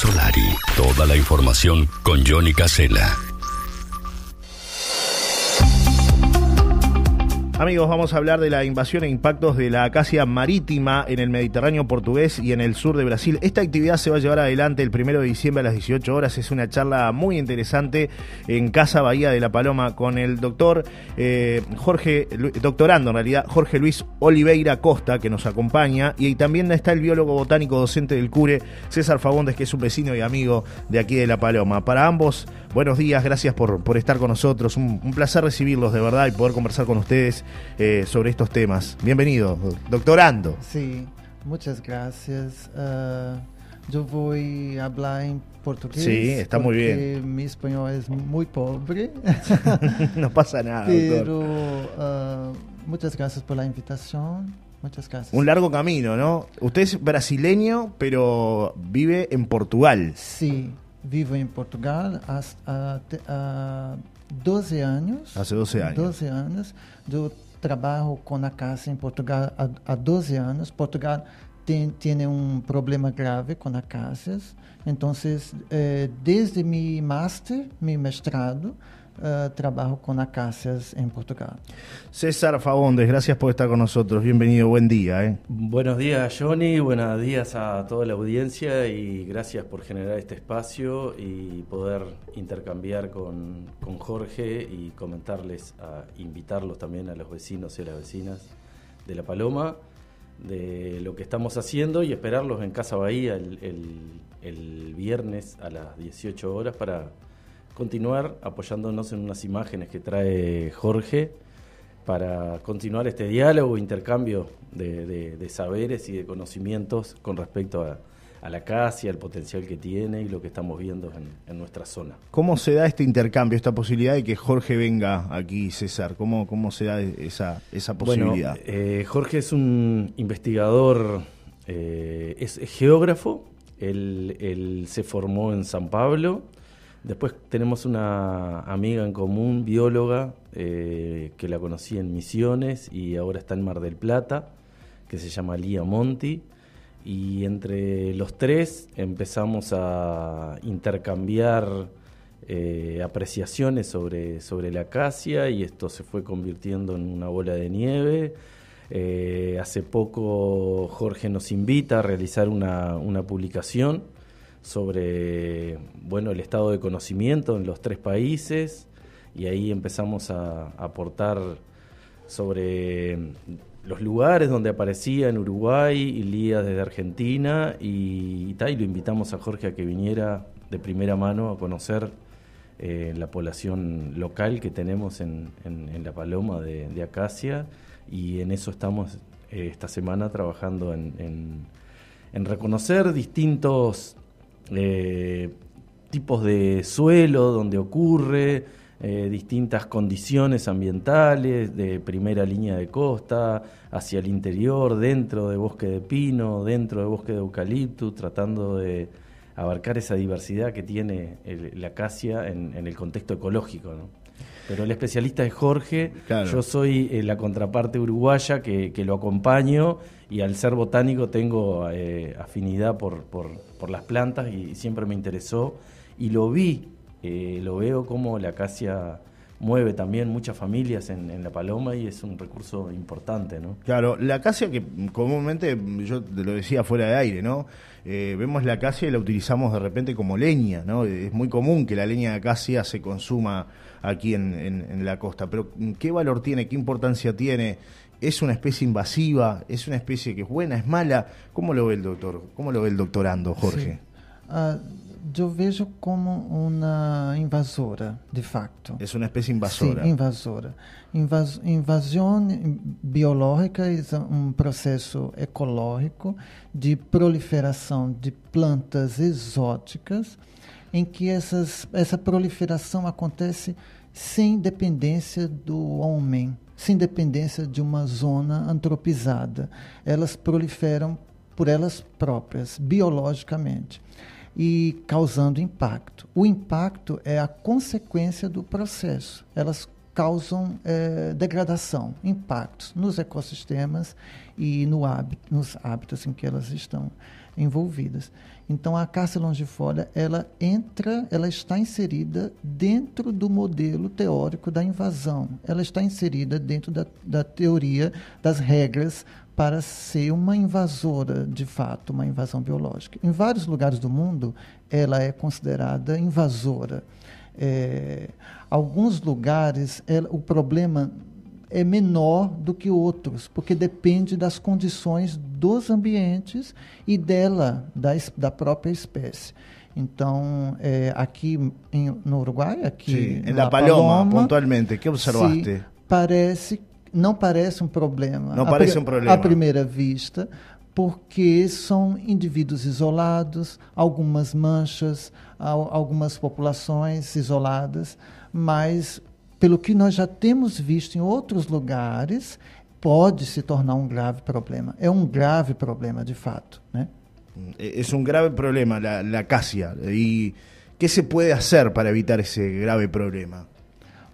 Solari. Toda la información con Johnny Casella. Amigos, vamos a hablar de la invasión e impactos de la acacia marítima en el Mediterráneo portugués y en el sur de Brasil. Esta actividad se va a llevar adelante el primero de diciembre a las 18 horas. Es una charla muy interesante en Casa Bahía de la Paloma con el doctor eh, Jorge, doctorando en realidad, Jorge Luis Oliveira Costa, que nos acompaña. Y también está el biólogo botánico docente del CURE, César Fagundes, que es un vecino y amigo de aquí de la Paloma. Para ambos, buenos días, gracias por, por estar con nosotros. Un, un placer recibirlos de verdad y poder conversar con ustedes eh, sobre estos temas. Bienvenido, doctorando. Sí, muchas gracias. Uh, yo voy a hablar en portugués. Sí, está muy bien. Mi español es muy pobre. no pasa nada. Pero uh, muchas gracias por la invitación. Muchas gracias. Un largo camino, ¿no? Usted es brasileño, pero vive en Portugal. Sí, vivo en Portugal hasta uh, 12 años. Hace 12 años. 12 años. Yo trabalho com a caça em Portugal há, há 12 anos. Portugal tem, tem um problema grave com as caças. Então, eh, desde meu master, meu mestrado, uh, trabajo con acacias en Portugal. César Fagondes, gracias por estar con nosotros. Bienvenido, buen día. ¿eh? Buenos días, Johnny. Buenos días a toda la audiencia y gracias por generar este espacio y poder intercambiar con, con Jorge y comentarles, a invitarlos también a los vecinos y a las vecinas de La Paloma de lo que estamos haciendo y esperarlos en Casa Bahía el, el, el viernes a las 18 horas para continuar apoyándonos en unas imágenes que trae Jorge para continuar este diálogo, intercambio de, saberes y de conocimientos con respecto a, la casa y al potencial que tiene y lo que estamos viendo en, nuestra zona. ¿Cómo se da este intercambio, esta posibilidad de que Jorge venga aquí, César? ¿Cómo, cómo se da esa, esa posibilidad? Bueno, eh, Jorge es un investigador, eh, es geógrafo, él se formó en San Pablo, Después tenemos una amiga en común, bióloga, eh, que la conocí en Misiones y ahora está en Mar del Plata, que se llama Lía Monti. Y entre los tres empezamos a intercambiar eh, apreciaciones sobre, sobre la acacia y esto se fue convirtiendo en una bola de nieve. Eh, hace poco Jorge nos invita a realizar una, una publicación sobre bueno, el estado de conocimiento en los tres países y ahí empezamos a, aportar sobre los lugares donde aparecía en Uruguay y Lía desde Argentina y, y, lo invitamos a Jorge a que viniera de primera mano a conocer eh, la población local que tenemos en, La Paloma de, Acacia y en eso estamos eh, esta semana trabajando en, en reconocer distintos eh, tipos de suelo donde ocurre, eh, distintas condiciones ambientales de primera línea de costa, hacia el interior, dentro de bosque de pino, dentro de bosque de eucalipto, tratando de abarcar esa diversidad que tiene la acacia en, el contexto ecológico. Pero el especialista es Jorge, yo soy eh, la contraparte uruguaya que, lo acompaño y al ser botánico tengo afinidad por, por, las plantas y, siempre me interesó y lo vi, eh, lo veo como la acacia mueve también muchas familias en, la paloma y es un recurso importante, ¿no? Claro, la acacia que comúnmente, yo te lo decía fuera de aire, ¿no? vemos la acacia y la utilizamos de repente como leña, ¿no? Es muy común que la leña de acacia se consuma aquí en, en, la costa. Pero ¿qué valor tiene? ¿Qué importancia tiene? ¿Es una especie invasiva? ¿Es una especie que es buena? ¿Es mala? ¿Cómo lo ve el doctor? ¿Cómo lo ve el doctorando, Jorge? Ah, yo veo como una invasora, de facto. Es una especie invasora. Sí, invasora. invasión biológica es un proceso ecológico de proliferación de plantas exóticas em que essas, essa proliferação acontece sem dependência do homem, sem dependência de uma zona antropizada. Elas proliferam por elas próprias, biologicamente, e causando impacto. O impacto é a consequência do processo. Elas causam é, degradação, impactos nos ecossistemas e no nos hábitos em que elas estão. envolvidas. Então a acácia longifólia ela entra, ela está inserida dentro do modelo teórico da invasão. Ela está inserida dentro da, da teoria das regras para ser uma invasora, de fato, uma invasão biológica. Em vários lugares do mundo, ela é considerada invasora. É, alguns lugares, ela, o problema é menor do que outros, porque depende das condições dos ambientes e dela, da, da própria espécie. Então, é, aqui em, no Uruguai, aqui Sim, na Paloma, Paloma, pontualmente, que observaste? Parece, não parece um problema. Não parece um problema. À primeira vista, porque são indivíduos isolados, algumas manchas, algumas populações isoladas, mas pelo que nós já temos visto em outros lugares, pode se tornar um grave problema. É um grave problema, de fato. Né? É um grave problema a, a acacia. E o que se pode fazer para evitar esse grave problema?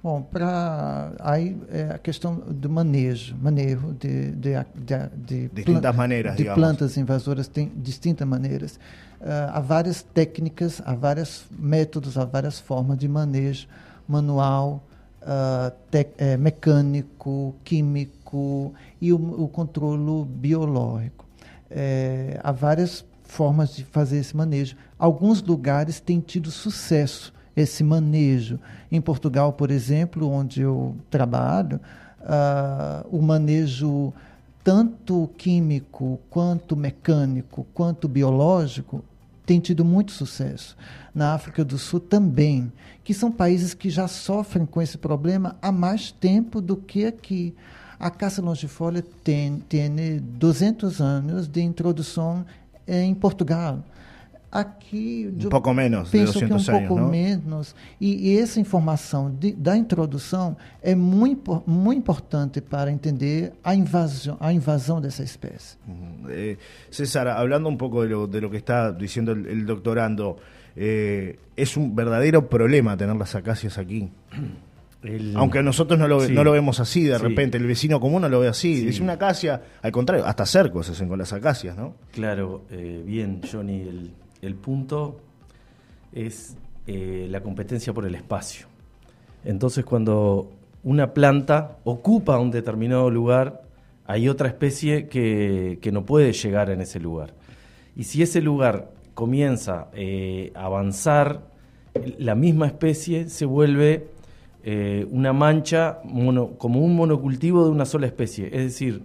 Bom, para aí é a questão do manejo, manejo de, de, de, de distintas maneiras, de plantas invasoras tem distintas maneiras. Uh, há várias técnicas, há vários métodos, há várias formas de manejo manual, uh, te, é, mecânico, químico e o, o controle biológico. É, há várias formas de fazer esse manejo. Alguns lugares têm tido sucesso esse manejo. Em Portugal, por exemplo, onde eu trabalho, uh, o manejo tanto químico, quanto mecânico, quanto biológico tem tido muito sucesso. Na África do Sul também, que são países que já sofrem com esse problema há mais tempo do que aqui. A caça longifolia tem, tem 200 anos de introdução em Portugal. Aqui, um pouco menos, penso que um anos, pouco menos. E, e, essa informação de, da introdução é muito, muito importante para entender a invasão, a invasão dessa espécie. Eh, César, hablando un poco de lo, de lo que está diciendo el, el doctorando, eh, es un verdadero problema tener las acacias aquí. El... Aunque nosotros no lo, sí. no lo vemos así, de sí. repente el vecino común no lo ve así. Sí. Dice una acacia, al contrario, hasta cercos se hacen con las acacias, ¿no? Claro, eh, bien, Johnny, el, el punto es eh, la competencia por el espacio. Entonces, cuando una planta ocupa un determinado lugar, hay otra especie que, no puede llegar en ese lugar. Y si ese lugar comienza eh, a avanzar, la misma especie se vuelve eh, una mancha como un monocultivo de una sola especie. Es decir,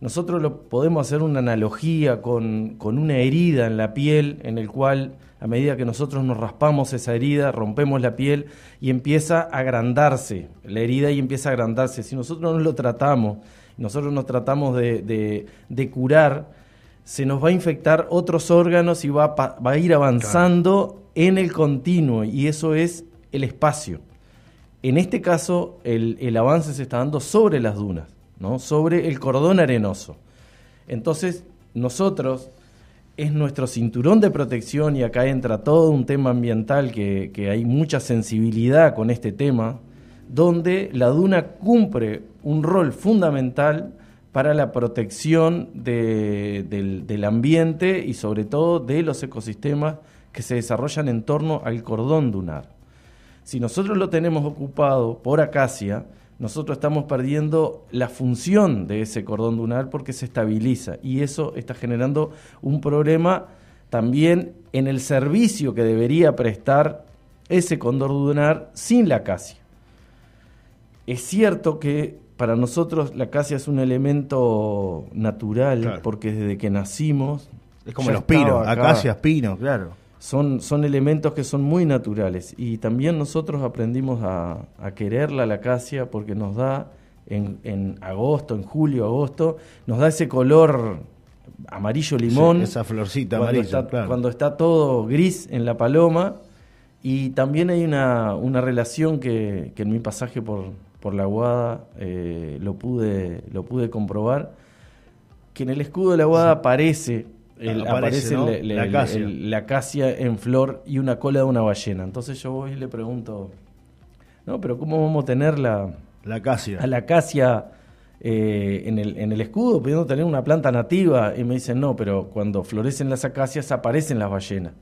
nosotros lo, podemos hacer una analogía con, con, una herida en la piel, en el cual a medida que nosotros nos raspamos esa herida, rompemos la piel y empieza a agrandarse la herida y empieza a agrandarse. Si nosotros no lo tratamos, nosotros nos tratamos de, de, de curar, se nos va a infectar otros órganos y va a, va a ir avanzando claro. en el continuo, y eso es el espacio. En este caso, el, el avance se está dando sobre las dunas. ¿No? sobre el cordón arenoso. Entonces, nosotros es nuestro cinturón de protección y acá entra todo un tema ambiental que, hay mucha sensibilidad con este tema, donde la duna cumple un rol fundamental para la protección de, del, del ambiente y sobre todo de los ecosistemas que se desarrollan en torno al cordón dunar. Si nosotros lo tenemos ocupado por acacia, nosotros estamos perdiendo la función de ese cordón dunar porque se estabiliza y eso está generando un problema también en el servicio que debería prestar ese cordón dunar sin la acacia. Es cierto que para nosotros la acacia es un elemento natural claro. porque desde que nacimos es como los pinos, acacias, pinos, claro son, son elementos que son muy naturales y también nosotros aprendimos a, a quererla la acacia porque nos da en, en, agosto, en julio, agosto, nos da ese color amarillo limón. Sí, esa florcita cuando amarilla, está, claro. Cuando está todo gris en la paloma y también hay una, una relación que, que en mi pasaje por, por la Guada eh, lo, pude, lo pude comprobar, que en el escudo de la Guada sí. aparece el, aparece, aparece ¿no? le, le, la, acacia. El, la, acacia. en flor y una cola de una ballena. Entonces yo voy y le pregunto, no, pero ¿cómo vamos a tener la, la acacia? A la acacia eh, en, el, en el escudo pudiendo tener una planta nativa y me dicen, no, pero cuando florecen las acacias aparecen las ballenas.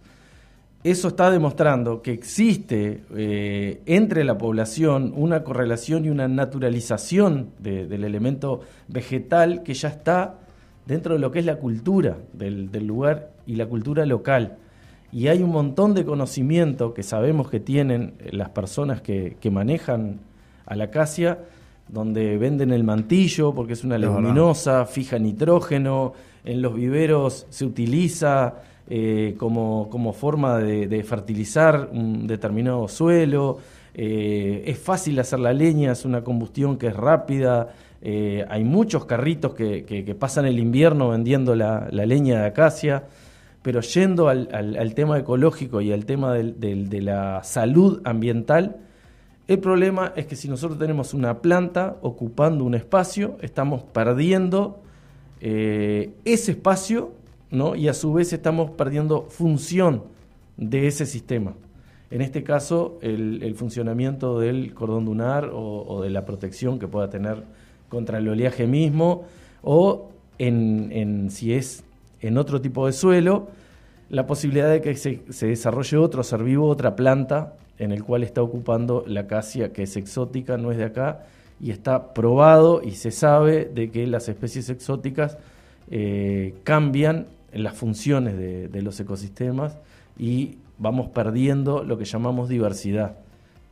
Eso está demostrando que existe eh, entre la población una correlación y una naturalización del elemento vegetal que ya está dentro de lo que es la cultura del, lugar y la cultura local. Y hay un montón de conocimiento que sabemos que tienen las personas que, que manejan a la acacia donde venden el mantillo porque es una leguminosa, fija nitrógeno, en los viveros se utiliza eh, como, como, forma de, fertilizar un determinado suelo, eh, es fácil hacer la leña, es una combustión que es rápida, eh, hay muchos carritos que, pasan el invierno vendiendo la, leña de acacia, pero yendo al, tema ecológico y al tema de la salud ambiental, el problema es que si nosotros tenemos una planta ocupando un espacio, estamos perdiendo eh, ese espacio ¿no? y a su vez estamos perdiendo función de ese sistema. En este caso, el, funcionamiento del cordón dunar o, de la protección que pueda tener contra el oleaje mismo, o en, si es en otro tipo de suelo, la posibilidad de que se, se desarrolle otro ser vivo, otra planta en el cual está ocupando la acacia, que es exótica, no es de acá, y está probado y se sabe de que las especies exóticas eh, cambian las funciones de, los ecosistemas y vamos perdiendo lo que llamamos diversidad,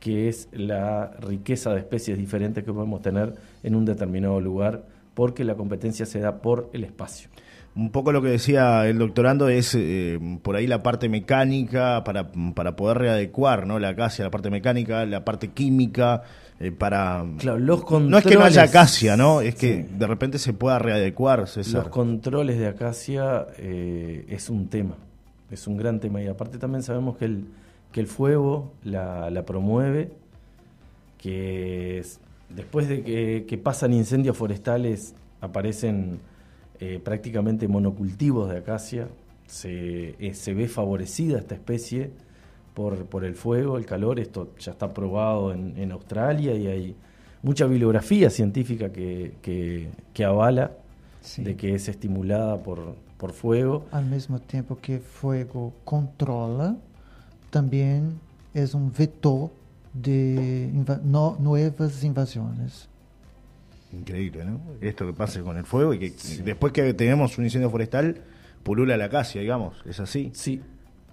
que es la riqueza de especies diferentes que podemos tener en un determinado lugar, porque la competencia se da por el espacio. Un poco lo que decía el doctorando es eh, por ahí la parte mecánica para, para poder readecuar ¿no? la acacia, la parte mecánica, la parte química, eh, para... Claro, los No es que no haya acacia, ¿no? Es que de repente se pueda readecuar, Los controles de acacia eh, es un tema, es un gran tema. Y aparte también sabemos que el, que el fuego la, la promueve, que después de que, que pasan incendios forestales aparecen eh, prácticamente monocultivos de acacia. Se, eh, se, ve favorecida esta especie por, por, el fuego, el calor. Esto ya está probado en, Australia y hay mucha bibliografía científica que, que, avala de que es estimulada por, por fuego. Al mismo tiempo que fuego controla, también es un vetor de nuevas invasiones. Increíble, ¿no? Esto que pase con el fuego y que después que tenemos un incendio forestal, pulula la acacia, digamos, ¿es así? Sí,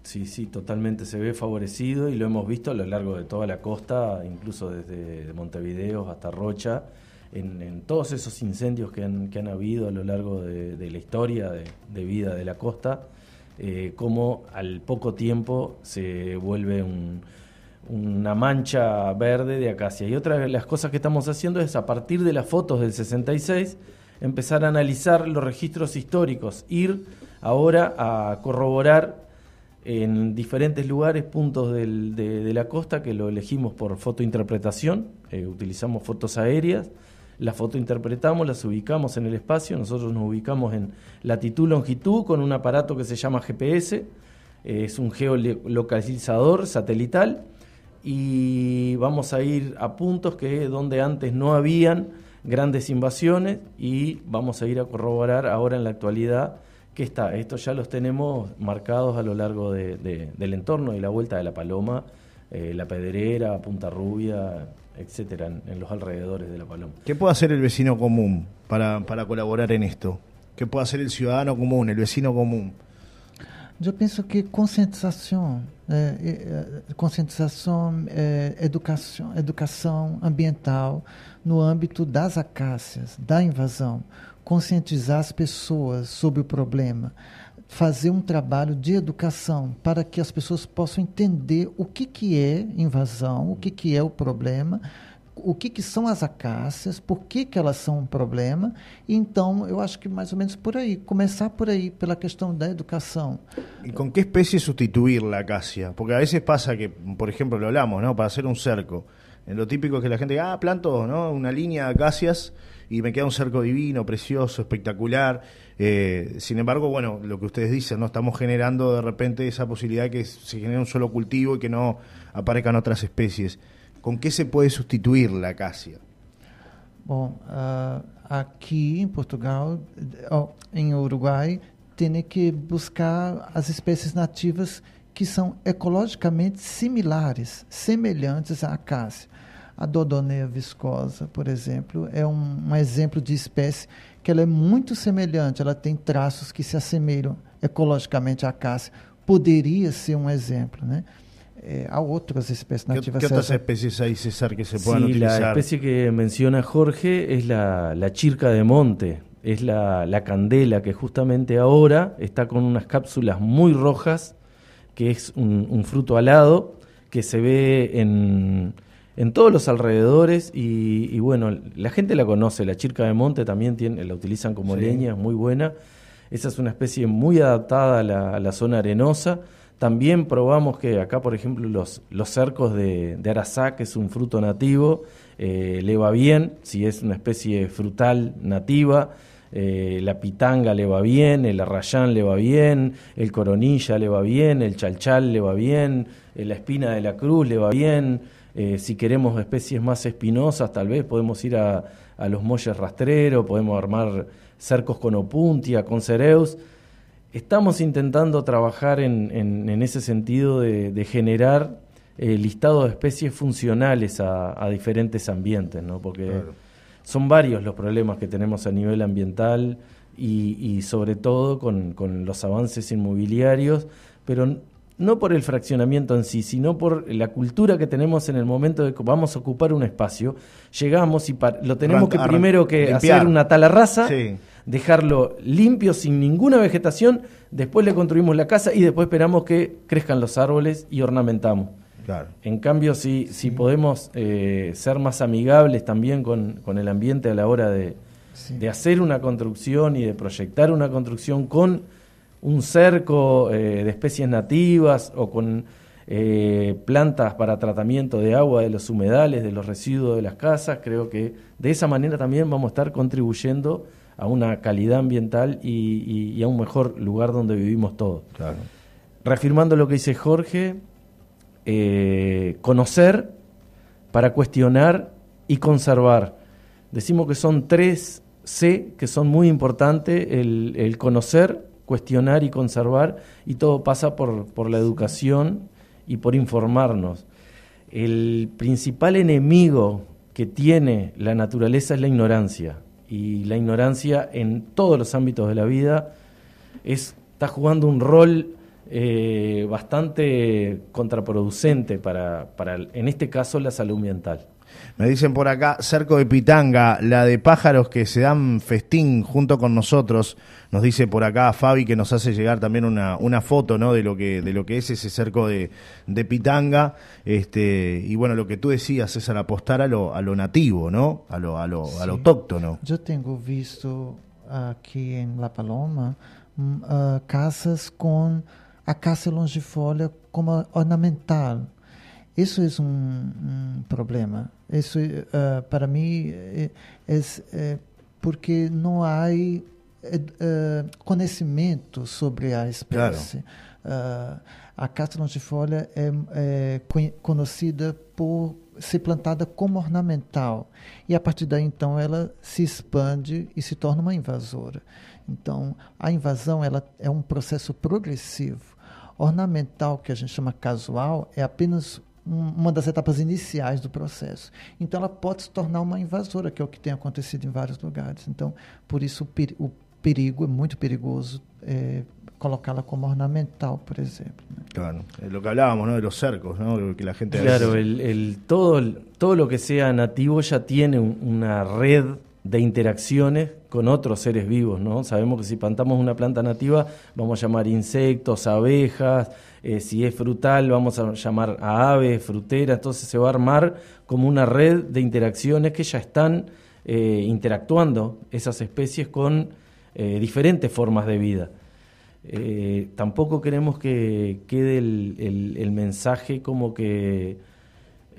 sí, sí, totalmente se ve favorecido y lo hemos visto a lo largo de toda la costa, incluso desde Montevideo hasta Rocha, en, todos esos incendios que han, que han habido a lo largo de, la historia de, vida de la costa, eh, como al poco tiempo se vuelve un una mancha verde de acacia. Y otra de las cosas que estamos haciendo es a partir de las fotos del 66 empezar a analizar los registros históricos, ir ahora a corroborar en diferentes lugares, puntos de, la costa, que lo elegimos por fotointerpretación, eh, utilizamos fotos aéreas, las fotointerpretamos, las ubicamos en el espacio, nosotros nos ubicamos en latitud, longitud con un aparato que se llama GPS, eh, es un geolocalizador satelital, y vamos a ir a puntos que donde antes no habían grandes invasiones y vamos a ir a corroborar ahora en la actualidad que está. Estos ya los tenemos marcados a lo largo de, del entorno y la vuelta de la Paloma, eh, la Pedrera, Punta Rubia, etcétera, en, los alrededores de la Paloma. ¿Qué puede hacer el vecino común para, para colaborar en esto? ¿Qué puede hacer el ciudadano común, el vecino común? Eu penso que conscientização, é, conscientização, é, educação, educação ambiental no âmbito das acácias, da invasão, conscientizar as pessoas sobre o problema, fazer um trabalho de educação para que as pessoas possam entender o que, que é invasão, o que, que é o problema o que, que são as acácias, por que, que elas são um problema. Então, eu acho que mais ou menos por aí, começar por aí, pela questão da educação. ¿Y con qué especie sustituir la acacia? Porque a veces pasa que, por ejemplo, lo ¿no? Para hacer un cerco. Lo típico es que la gente diga, ah, planto, ¿no? Una línea de acacias y me queda un cerco divino, precioso, espectacular. Eh, sin embargo, bueno, lo que ustedes dicen, ¿no? Estamos generando de repente esa posibilidad de que se genere un solo cultivo y que no aparezcan otras especies. ¿Con qué se puede sustituir la acacia? Bom, uh, aqui em Portugal, oh, em Uruguai, tem que buscar as espécies nativas que são ecologicamente similares, semelhantes à acácia. A Dodonea viscosa, por exemplo, é um, um, exemplo de espécie que ela é muito semelhante, ela tem traços que se assemelham ecologicamente à acácia. Poderia ser um exemplo, né? Eh, a otras especies nativas. ¿Qué, ¿Qué, otras especies hay, César, que se puedan sí, utilizar? La especie que menciona Jorge es la, la chirca de monte, es la, la, candela que justamente ahora está con unas cápsulas muy rojas, que es un, un fruto alado que se ve en, en todos los alrededores y, y, bueno, la gente la conoce, la chirca de monte también tiene, la utilizan como sí. leña, es muy buena. Esa es una especie muy adaptada a la, a la zona arenosa. También probamos que acá, por ejemplo, los, los cercos de, de arazá, que es un fruto nativo, eh, le va bien, si es una especie frutal nativa. Eh, la pitanga le va bien, el arrayán le va bien, el coronilla le va bien, el chalchal le va bien, eh, la espina de la cruz le va bien. Eh, si queremos especies más espinosas, tal vez podemos ir a, a los molles rastreros, podemos armar cercos con opuntia, con cereus estamos intentando trabajar en, en, en ese sentido de, generar eh, listado de especies funcionales a, a diferentes ambientes, ¿no? porque claro. Son varios los problemas que tenemos a nivel ambiental y, y sobre todo con, con, los avances inmobiliarios, pero no por el fraccionamiento en sí, sino por la cultura que tenemos en el momento de que vamos a ocupar un espacio, llegamos y lo tenemos que primero que limpiar. hacer una tala rasa. Sí dejarlo limpio, sin ninguna vegetación, después le construimos la casa y después esperamos que crezcan los árboles y ornamentamos. Claro. En cambio, si, sí. si podemos eh, ser más amigables también con, con, el ambiente a la hora de, sí. de, hacer una construcción y de proyectar una construcción con un cerco eh, de especies nativas o con eh, plantas para tratamiento de agua de los humedales, de los residuos de las casas, creo que de esa manera también vamos a estar contribuyendo a una calidad ambiental y, y, y, a un mejor lugar donde vivimos todos. Claro. Reafirmando lo que dice Jorge, eh, conocer para cuestionar y conservar. Decimos que son tres C que son muy importantes, el, el conocer, cuestionar y conservar, y todo pasa por, por la educación y por informarnos. El principal enemigo que tiene la naturaleza es la ignorancia y la ignorancia en todos los ámbitos de la vida es, está jugando un rol eh, bastante contraproducente para, para, en este caso, la salud ambiental. Me dicen por acá, cerco de Pitanga, la de pájaros que se dan festín junto con nosotros. Nos dice por acá Fabi que nos hace llegar también una, una foto ¿no? de, lo que, de lo que es ese cerco de, de Pitanga. Este, y bueno, lo que tú decías, César, apostar a lo, a lo nativo, ¿no? A lo, a lo, sí. a lo autóctono. Yo tengo visto aquí en La Paloma uh, casas con acácia longifolia como ornamental. Isso é um, um problema. Isso, uh, para mim, é, é, é, porque não há uh, conhecimento sobre a espécie. Claro. Uh, a casta longifolia é, é conhecida por ser plantada como ornamental. E a partir daí, então, ela se expande e se torna uma invasora. Então, a invasão ela é um processo progressivo. Ornamental, que a gente chama casual, é apenas uma das etapas iniciais do processo. Então, ela pode se tornar uma invasora, que é o que tem acontecido em vários lugares. Então, por isso, o perigo é muito perigoso é, colocá-la como ornamental, por exemplo. Né? Claro, é lo que hablábamos, ¿no? De los cercos, ¿no? Que la gente claro, el, el, todo, todo lo que sea nativo ya tiene una red de interacciones con otros seres vivos, ¿no? Sabemos que si plantamos una planta nativa vamos a llamar insectos, abejas, eh, si es frutal vamos a llamar a aves, fruteras, entonces se va a armar como una red de interacciones que ya están eh, interactuando esas especies con eh, diferentes formas de vida. Tampoco queremos que quede el mensaje como que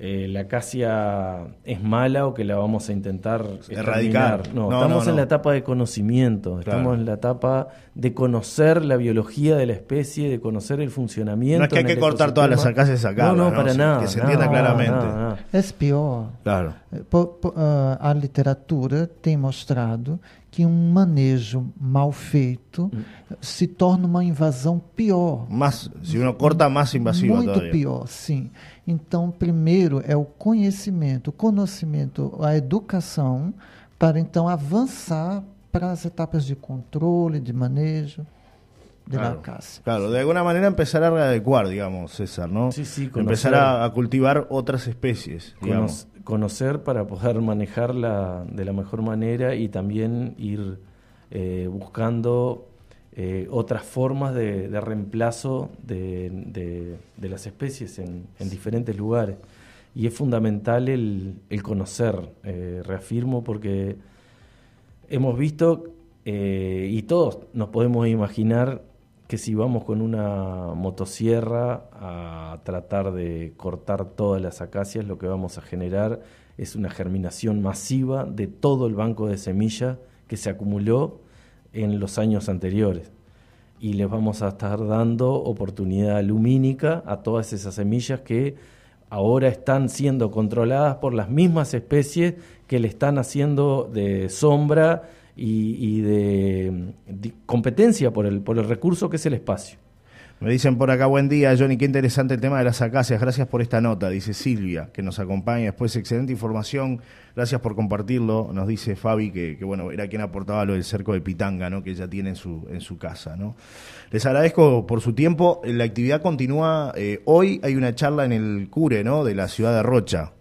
eh, la acacia es mala o que la vamos a intentar erradicar. Exterminar. No, estamos en la etapa de conocimiento, estamos en la etapa de conocer la biología de la especie, de conocer el funcionamiento. No es que hay que cortar todas las acacias acá. No, no, para nada. Que se entienda claramente. Es peor. Claro. Eh, uh, a literatura tem mostrado que um manejo mal feito hum. se torna uma invasão pior. Mas, se uno corta, mais invasiva Muito todavia. pior, sim. Então, primeiro é o conhecimento, o conhecimento, a educação, para então avançar para as etapas de controle, de manejo de claro, la casa. Claro, de alguna manera empezar a readecuar, digamos, César, ¿no? Sí, sí, conocer, empezar a, a, cultivar otras especies, digamos. conocer para poder manejarla de la mejor manera y también ir eh, buscando eh, otras formas de, reemplazo de, las especies en, en, diferentes lugares. Y es fundamental el, el conocer, eh, reafirmo, porque hemos visto eh, y todos nos podemos imaginar que si vamos con una motosierra a tratar de cortar todas las acacias, lo que vamos a generar es una germinación masiva de todo el banco de semilla que se acumuló en los años anteriores. Y les vamos a estar dando oportunidad lumínica a todas esas semillas que ahora están siendo controladas por las mismas especies que le están haciendo de sombra y, de, de, competencia por el, por el recurso que es el espacio. Me dicen por acá, buen día, Johnny, qué interesante el tema de las acacias. Gracias por esta nota, dice Silvia, que nos acompaña. Después, excelente información. Gracias por compartirlo. Nos dice Fabi, que, bueno, era quien aportaba lo del cerco de Pitanga, ¿no? Que ella tiene en su, en su casa, ¿no? Les agradezco por su tiempo. La actividad continúa. Eh, hoy hay una charla en el Cure, ¿no? De la ciudad de Rocha.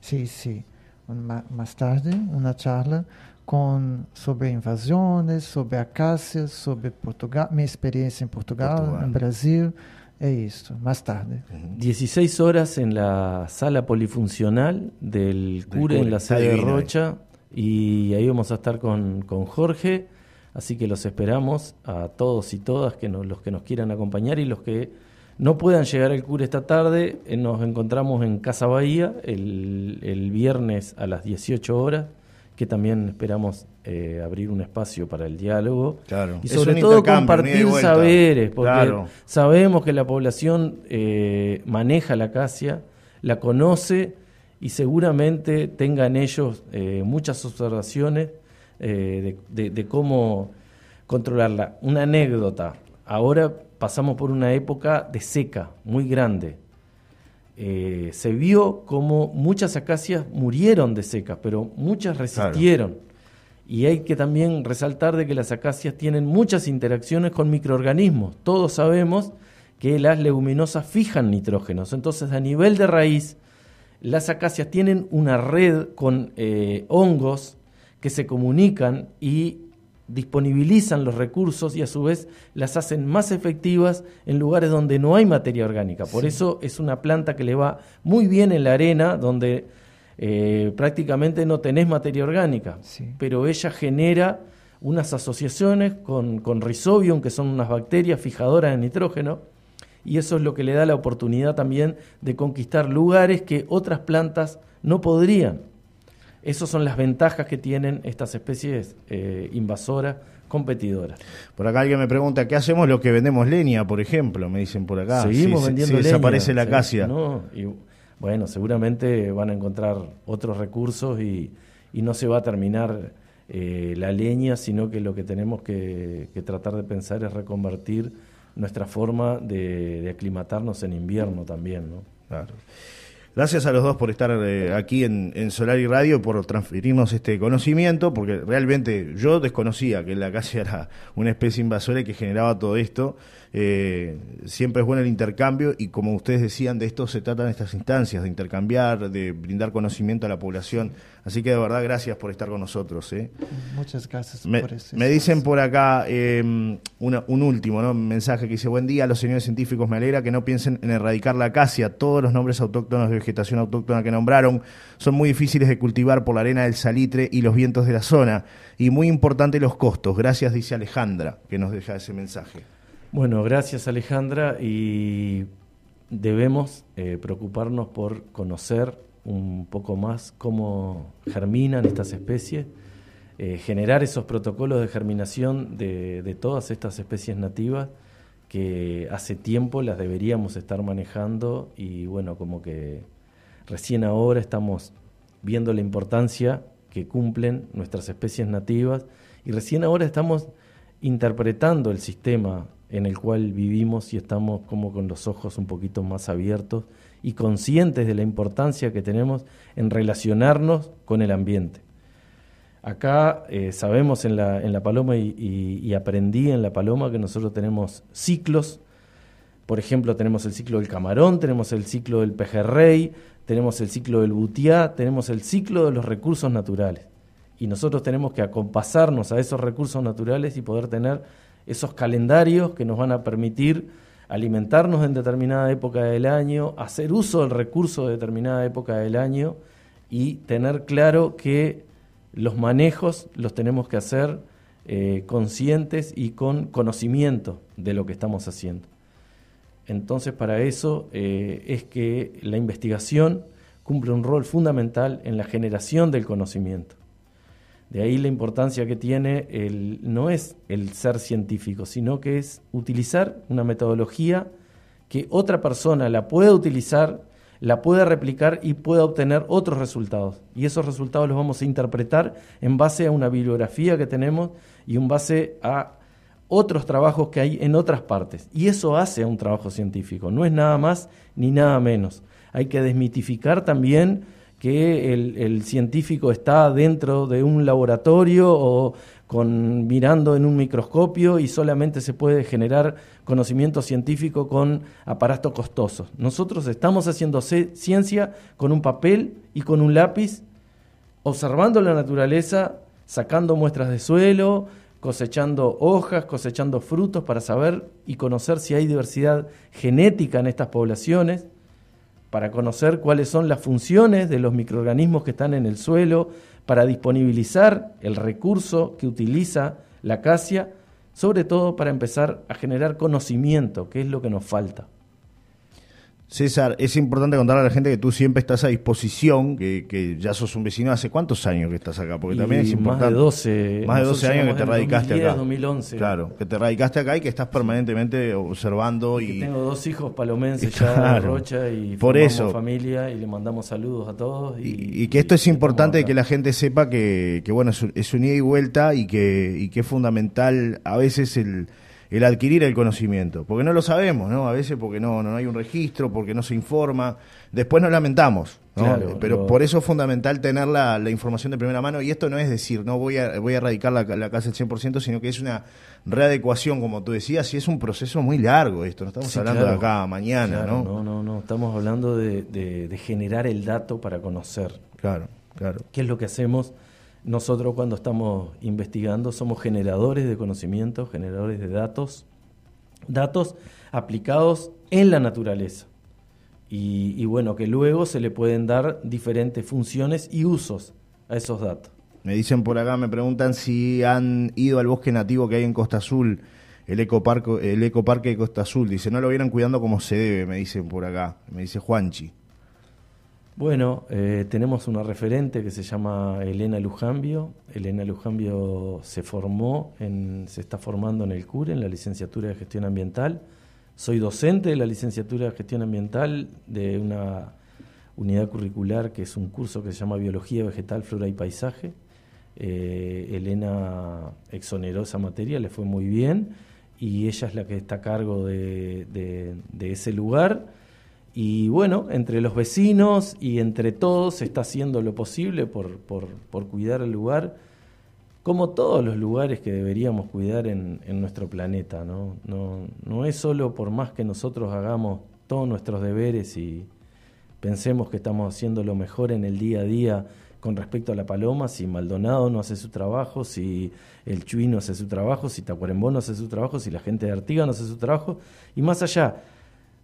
Sí, sí. Más tarde, una charla com sobre invasões, sobre acácias, sobre Portugal, minha experiência em Portugal, Portugal. Brasil. É isso, mais tarde. 16 horas en la sala polifuncional del CURE, en la sede de Rocha, y ahí vamos a estar con, con Jorge, así que los esperamos a todos y todas, que nos, los que nos quieran acompañar y los que no puedan llegar al CURE esta tarde, eh, nos encontramos en Casa Bahía el, el viernes a las 18 horas que también esperamos eh, abrir un espacio para el diálogo claro. y sobre todo compartir saberes, porque claro. sabemos que la población eh, maneja la acacia, la conoce y seguramente tengan ellos eh, muchas observaciones de, de, de cómo controlarla. Una anécdota, ahora pasamos por una época de seca muy grande, eh, se vio como muchas acacias murieron de seca, pero muchas resistieron. Claro. Y hay que también resaltar de que las acacias tienen muchas interacciones con microorganismos. Todos sabemos que las leguminosas fijan nitrógenos. Entonces, a nivel de raíz, las acacias tienen una red con eh, hongos que se comunican y disponibilizan los recursos y a su vez las hacen más efectivas en lugares donde no hay materia orgánica. Por sí. eso es una planta que le va muy bien en la arena, donde eh, prácticamente no tenés materia orgánica, sí. pero ella genera unas asociaciones con, con rhizobium, que son unas bacterias fijadoras de nitrógeno, y eso es lo que le da la oportunidad también de conquistar lugares que otras plantas no podrían. Esas son las ventajas que tienen estas especies eh, invasoras competidoras. Por acá alguien me pregunta, ¿qué hacemos los que vendemos leña, por ejemplo? Me dicen por acá. Seguimos si, vendiendo si leña. desaparece la acacia. No, y, bueno, seguramente van a encontrar otros recursos y, y no se va a terminar eh, la leña, sino que lo que tenemos que, que, tratar de pensar es reconvertir nuestra forma de, de aclimatarnos en invierno también, ¿no? Claro. Gracias a los dos por estar eh, aquí en, en, Solar y Radio por transferirnos este conocimiento, porque realmente yo desconocía que la acacia era una especie invasora y que generaba todo esto. Eh, siempre es bueno el intercambio y como ustedes decían, de esto se tratan estas instancias, de intercambiar, de brindar conocimiento a la población. Así que de verdad, gracias por estar con nosotros. ¿eh? Muchas gracias me, por eso. Me dicen por acá eh, una, un último ¿no? mensaje que dice, buen día, los señores científicos, me alegra que no piensen en erradicar la acacia. Todos los nombres autóctonos de vegetación autóctona que nombraron son muy difíciles de cultivar por la arena del salitre y los vientos de la zona. Y muy importante los costos. Gracias, dice Alejandra, que nos deja ese mensaje. Bueno, gracias Alejandra y debemos eh, preocuparnos por conocer un poco más cómo germinan estas especies, eh, generar esos protocolos de germinación de, de todas estas especies nativas que hace tiempo las deberíamos estar manejando y bueno, como que recién ahora estamos viendo la importancia que cumplen nuestras especies nativas y recién ahora estamos interpretando el sistema en el cual vivimos y estamos como con los ojos un poquito más abiertos y conscientes de la importancia que tenemos en relacionarnos con el ambiente. Acá eh, sabemos en la, en la paloma y, aprendí en la paloma que nosotros tenemos ciclos. Por ejemplo, tenemos el ciclo del camarón, tenemos el ciclo del pejerrey, tenemos el ciclo del butiá, tenemos el ciclo de los recursos naturales. Y nosotros tenemos que acompasarnos a esos recursos naturales y poder tener esos calendarios que nos van a permitir alimentarnos en determinada época del año, hacer uso del recurso de determinada época del año y tener claro que los manejos los tenemos que hacer eh, conscientes y con conocimiento de lo que estamos haciendo. Entonces, para eso eh, es que la investigación cumple un rol fundamental en la generación del conocimiento. De ahí la importancia que tiene el, no es el ser científico, sino que es utilizar una metodología que otra persona la pueda utilizar la pueda replicar y pueda obtener otros resultados. Y esos resultados los vamos a interpretar en base a una bibliografía que tenemos y en base a otros trabajos que hay en otras partes. Y eso hace a un trabajo científico, no es nada más ni nada menos. Hay que desmitificar también que el, científico está dentro de un laboratorio o con mirando en un microscopio y solamente se puede generar conocimiento científico con aparatos costosos. Nosotros estamos haciendo ciencia con un papel y con un lápiz, observando la naturaleza, sacando muestras de suelo, cosechando hojas, cosechando frutos para saber y conocer si hay diversidad genética en estas poblaciones, para conocer cuáles son las funciones de los microorganismos que están en el suelo, para disponibilizar el recurso que utiliza la acacia, sobre todo para empezar a generar conocimiento, que es lo que nos falta. César, es importante contarle a la gente que tú siempre estás a disposición, que, ya sos un vecino. ¿Hace cuántos años que estás acá? Porque también es importante. Más de 12. Más de 12 años que te radicaste 2010, acá. 2011. Claro, que te radicaste acá y que estás permanentemente observando. y Tengo dos hijos palomenses ya de Rocha y Por eso. familia y le mandamos saludos a todos. Y, que esto es importante que la gente sepa que, que bueno, es, es un ida y vuelta y que, y que es fundamental a veces el el adquirir el conocimiento, porque no lo sabemos, ¿no? A veces porque no, no hay un registro, porque no se informa, después nos lamentamos, ¿no? pero por eso es fundamental tener la, información de primera mano y esto no es decir, no voy a, voy a erradicar la, la casa al 100%, sino que es una readecuación, como tú decías, y es un proceso muy largo esto, no estamos hablando de acá mañana, ¿no? No, no, no, estamos hablando de, de generar el dato para conocer. Claro, claro. ¿Qué es lo que hacemos? Nosotros cuando estamos investigando somos generadores de conocimiento, generadores de datos, datos aplicados en la naturaleza. Y, bueno, que luego se le pueden dar diferentes funciones y usos a esos datos. Me dicen por acá, me preguntan si han ido al bosque nativo que hay en Costa Azul, el ecoparque, el ecoparque de Costa Azul. Dice, no lo vieron cuidando como se debe, me dicen por acá. Me dice Juanchi. Bueno, eh, tenemos una referente que se llama Elena Lujambio. Elena Lujambio se formó, en, se está formando en el CURE, en la licenciatura de gestión ambiental. Soy docente de la licenciatura de gestión ambiental de una unidad curricular que es un curso que se llama Biología Vegetal, Flora y Paisaje. Eh, Elena exoneró esa materia, le fue muy bien y ella es la que está a cargo de ese lugar y bueno, entre los vecinos y entre todos se está haciendo lo posible por, por, cuidar el lugar, como todos los lugares que deberíamos cuidar en, en nuestro planeta. ¿no? No, no es solo por más que nosotros hagamos todos nuestros deberes y pensemos que estamos haciendo lo mejor en el día a día con respecto a la paloma, si Maldonado no hace su trabajo, si el Chuy no hace su trabajo, si Tacuarembó no hace su trabajo, si la gente de Artiga no hace su trabajo, y más allá,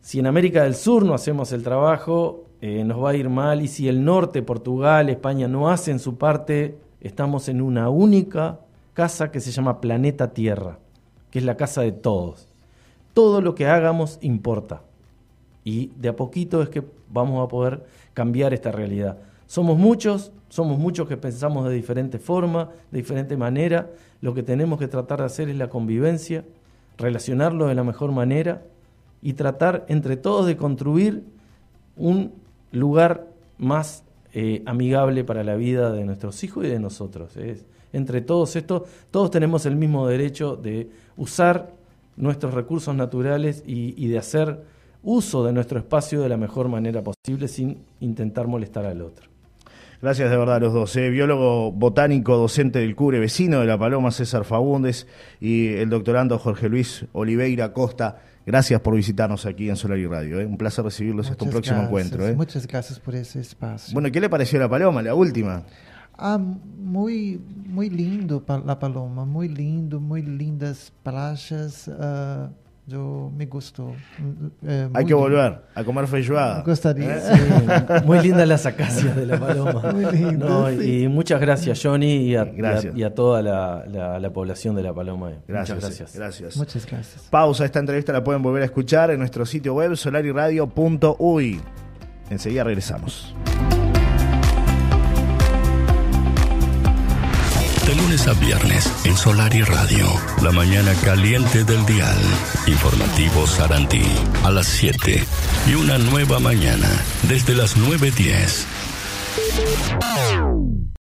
si en América del Sur no hacemos el trabajo, eh, nos va a ir mal. Y si el norte, Portugal, España no hacen su parte, estamos en una única casa que se llama Planeta Tierra, que es la casa de todos. Todo lo que hagamos importa. y de a poquito es que vamos a poder cambiar esta realidad. Somos muchos, somos muchos que pensamos de diferente forma, de diferente manera. Lo que tenemos que tratar de hacer es la convivencia, relacionarlo de la mejor manera y tratar entre todos de construir un lugar más eh, amigable para la vida de nuestros hijos y de nosotros. Es, entre todos estos, todos tenemos el mismo derecho de usar nuestros recursos naturales y de hacer uso de nuestro espacio de la mejor manera posible sin intentar molestar al otro. Gracias de verdad a los dos. Eh. Biólogo botánico, docente del CURE, vecino de La Paloma, César Fagundes, y el doctorando Jorge Luis Oliveira Costa. Gracias por visitarnos aquí en Solar y Radio. Eh. Un placer recibirlos hasta un próximo encuentro. Eh. Muchas gracias por ese espacio. Bueno, ¿qué le pareció La Paloma, la última? Ah, muy, muy lindo La Paloma, muy lindo, muy lindas playas. Uh, yo me gustó. Eh, Hay que volver a comer feijoada. Gustaría. ¿Eh? muy lindas las acacias de la paloma. Muy Y muchas gracias, Johnny, y a, Y a, toda la, la, población de la paloma. Gracias, muchas gracias. gracias. Muchas gracias. Pausa. Esta entrevista la pueden volver a escuchar en nuestro sitio web solariradio.uy. Enseguida regresamos. De lunes a viernes en Solar y Radio. La mañana caliente del dial. Informativo Sarantí a las 7. Y una nueva mañana desde las 9.10.